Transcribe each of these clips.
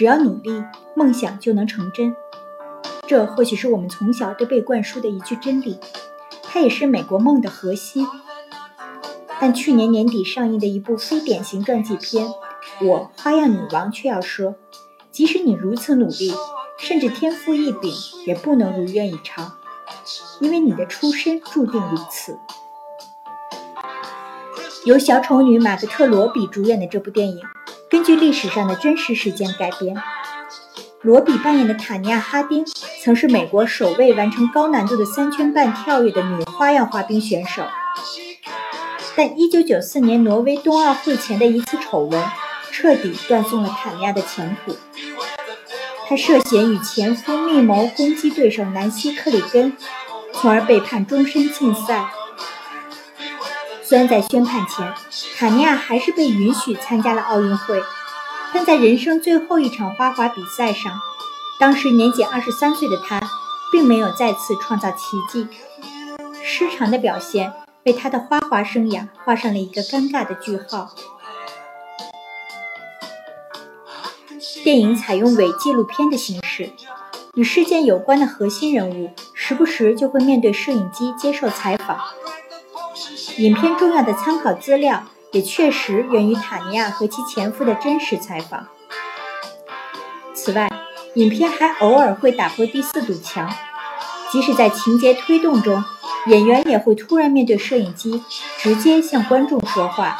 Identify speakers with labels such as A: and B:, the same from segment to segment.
A: 只要努力，梦想就能成真。这或许是我们从小都被灌输的一句真理，它也是美国梦的核心。但去年年底上映的一部非典型传记片《我花样女王》却要说，即使你如此努力，甚至天赋异禀，也不能如愿以偿，因为你的出身注定如此。由小丑女玛格特·罗比主演的这部电影，根据历史上的真实事件改编。罗比扮演的塔尼亚·哈丁，曾是美国首位完成高难度的三圈半跳跃的女花样滑冰选手。但1994年挪威冬奥会前的一次丑闻，彻底断送了塔尼亚的前途。她涉嫌与前夫密谋攻击对手南希·克里根，从而被判终身禁赛。虽然在宣判前，卡尼亚还是被允许参加了奥运会，但在人生最后一场花滑比赛上，当时年仅二十三岁的他，并没有再次创造奇迹。失常的表现为他的花滑生涯画上了一个尴尬的句号。电影采用伪纪录片的形式，与事件有关的核心人物时不时就会面对摄影机接受采访。影片重要的参考资料也确实源于塔尼亚和其前夫的真实采访。此外，影片还偶尔会打破第四堵墙，即使在情节推动中，演员也会突然面对摄影机，直接向观众说话。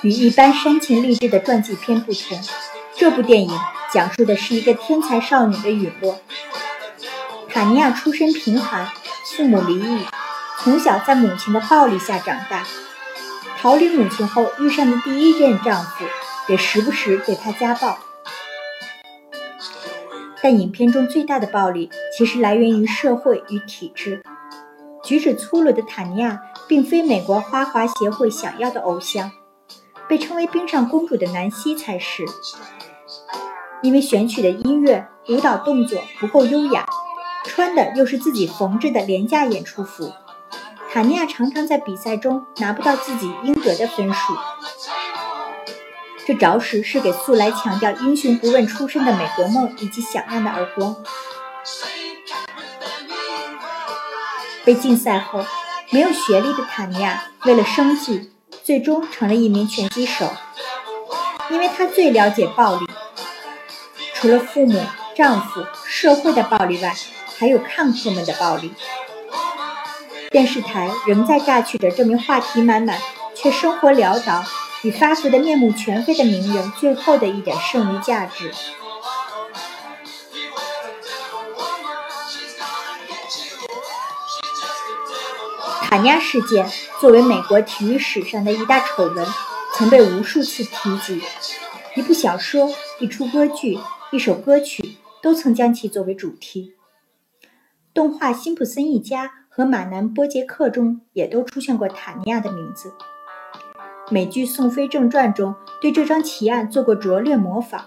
A: 与一般煽情励志的传记片不同，这部电影讲述的是一个天才少女的陨落。塔尼亚出身贫寒，父母离异，从小在母亲的暴力下长大。逃离母亲后遇上的第一任丈夫，也时不时对她家暴。但影片中最大的暴力，其实来源于社会与体制。举止粗鲁的塔尼亚，并非美国花滑协会想要的偶像，被称为冰上公主的南希才是。因为选取的音乐、舞蹈动作不够优雅。穿的又是自己缝制的廉价演出服，塔尼亚常常在比赛中拿不到自己应得的分数。这着实是给素来强调英雄不问出身的美国梦以及响亮的耳光。被禁赛后，没有学历的塔尼亚为了生计，最终成了一名拳击手。因为他最了解暴力，除了父母、丈夫、社会的暴力外。还有看客们的暴力，电视台仍在榨取着这名话题满满却生活潦倒、已发福的面目全非的名人最后的一点剩余价值。塔尼亚事件作为美国体育史上的一大丑闻，曾被无数次提及。一部小说、一出歌剧、一首歌曲，都曾将其作为主题。动画《辛普森一家》和《马南波杰克》中也都出现过塔尼亚的名字。美剧《宋飞正传》中对这桩奇案做过拙劣模仿。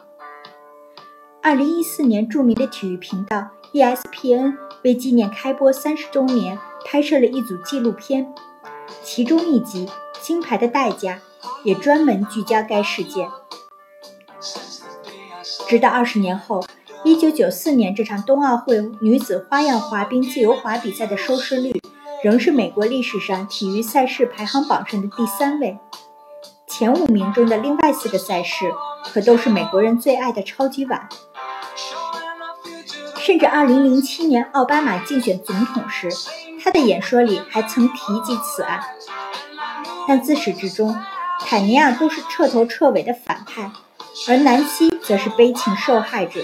A: 二零一四年，著名的体育频道 ESPN 为纪念开播三十周年，拍摄了一组纪录片，其中一集《金牌的代价》也专门聚焦该事件。直到二十年后。一九九四年这场冬奥会女子花样滑冰自由滑比赛的收视率，仍是美国历史上体育赛事排行榜上的第三位。前五名中的另外四个赛事，可都是美国人最爱的超级碗。甚至二零零七年奥巴马竞选总统时，他的演说里还曾提及此案。但自始至终，塔尼亚都是彻头彻尾的反派，而南希则是悲情受害者。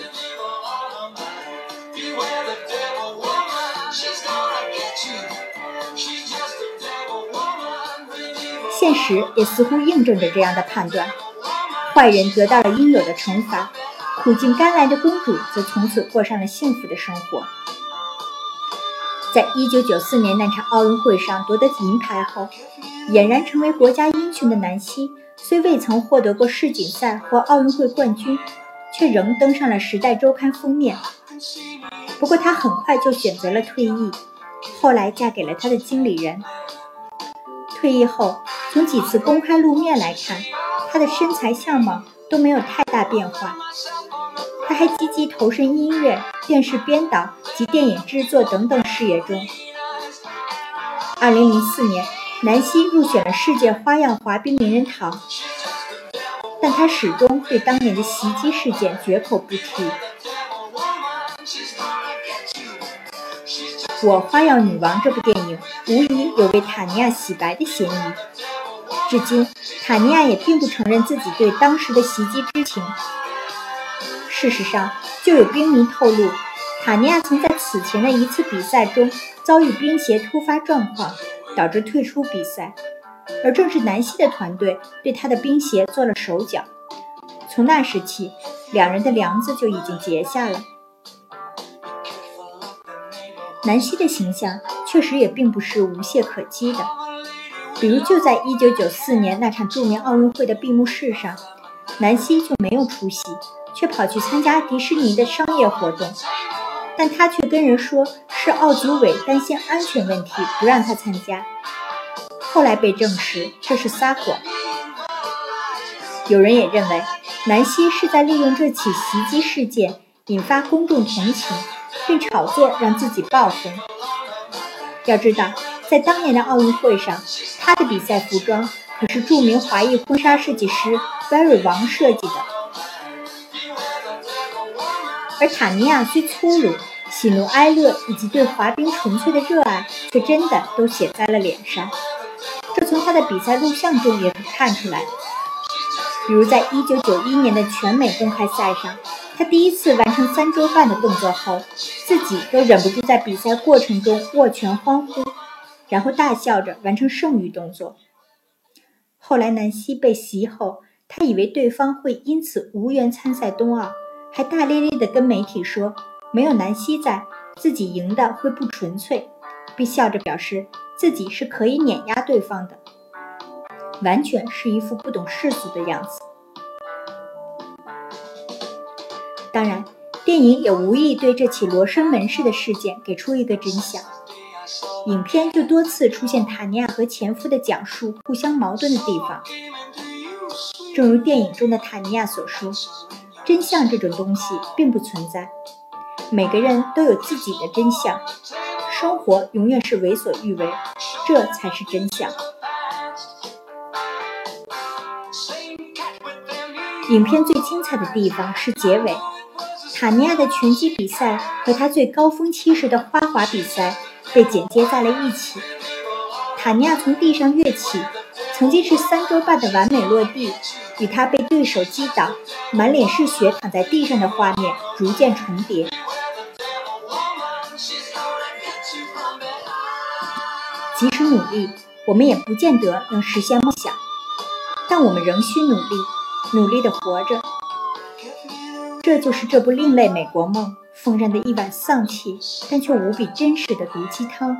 A: 现实也似乎印证着这样的判断：坏人得到了应有的惩罚，苦尽甘来的公主则从此过上了幸福的生活。在一九九四年那场奥运会上夺得银牌后，俨然成为国家英雄的南希，虽未曾获得过世锦赛或奥运会冠军，却仍登上了《时代周刊》封面。不过，她很快就选择了退役，后来嫁给了她的经理人。退役后，从几次公开露面来看，她的身材相貌都没有太大变化。她还积极投身音乐、电视编导及电影制作等等事业中。二零零四年，南希入选了世界花样滑冰名人堂，但她始终对当年的袭击事件绝口不提。《我花样女王》这部电影无疑有为塔尼亚洗白的嫌疑。至今，塔尼亚也并不承认自己对当时的袭击知情。事实上，就有冰迷透露，塔尼亚曾在此前的一次比赛中遭遇冰鞋突发状况，导致退出比赛，而正是南希的团队对他的冰鞋做了手脚。从那时起，两人的梁子就已经结下了。南希的形象确实也并不是无懈可击的，比如就在1994年那场著名奥运会的闭幕式上，南希就没有出席，却跑去参加迪士尼的商业活动，但他却跟人说是奥组委担心安全问题不让他参加，后来被证实这是撒谎。有人也认为南希是在利用这起袭击事件引发公众同情。并炒作让自己爆红。要知道，在当年的奥运会上，她的比赛服装可是著名华裔婚纱设计师 Barry 王设计的。而塔尼亚虽粗鲁、喜怒哀乐以及对滑冰纯粹的热爱，却真的都写在了脸上。这从她的比赛录像中也可看出来。比如在1991年的全美公开赛上。他第一次完成三周半的动作后，自己都忍不住在比赛过程中握拳欢呼，然后大笑着完成剩余动作。后来南希被袭后，他以为对方会因此无缘参赛冬奥，还大咧咧地跟媒体说：“没有南希在，自己赢的会不纯粹。”并笑着表示自己是可以碾压对方的，完全是一副不懂世俗的样子。当然，电影也无意对这起罗生门式的事件给出一个真相。影片就多次出现塔尼亚和前夫的讲述互相矛盾的地方。正如电影中的塔尼亚所说：“真相这种东西并不存在，每个人都有自己的真相，生活永远是为所欲为，这才是真相。”影片最精彩的地方是结尾。塔尼亚的拳击比赛和她最高峰期时的花滑比赛被剪接在了一起。塔尼亚从地上跃起，曾经是三周半的完美落地，与他被对手击倒、满脸是血躺在地上的画面逐渐重叠。即使努力，我们也不见得能实现梦想，但我们仍需努力，努力的活着。这就是这部另类美国梦奉上的一碗丧气，但却无比真实的毒鸡汤。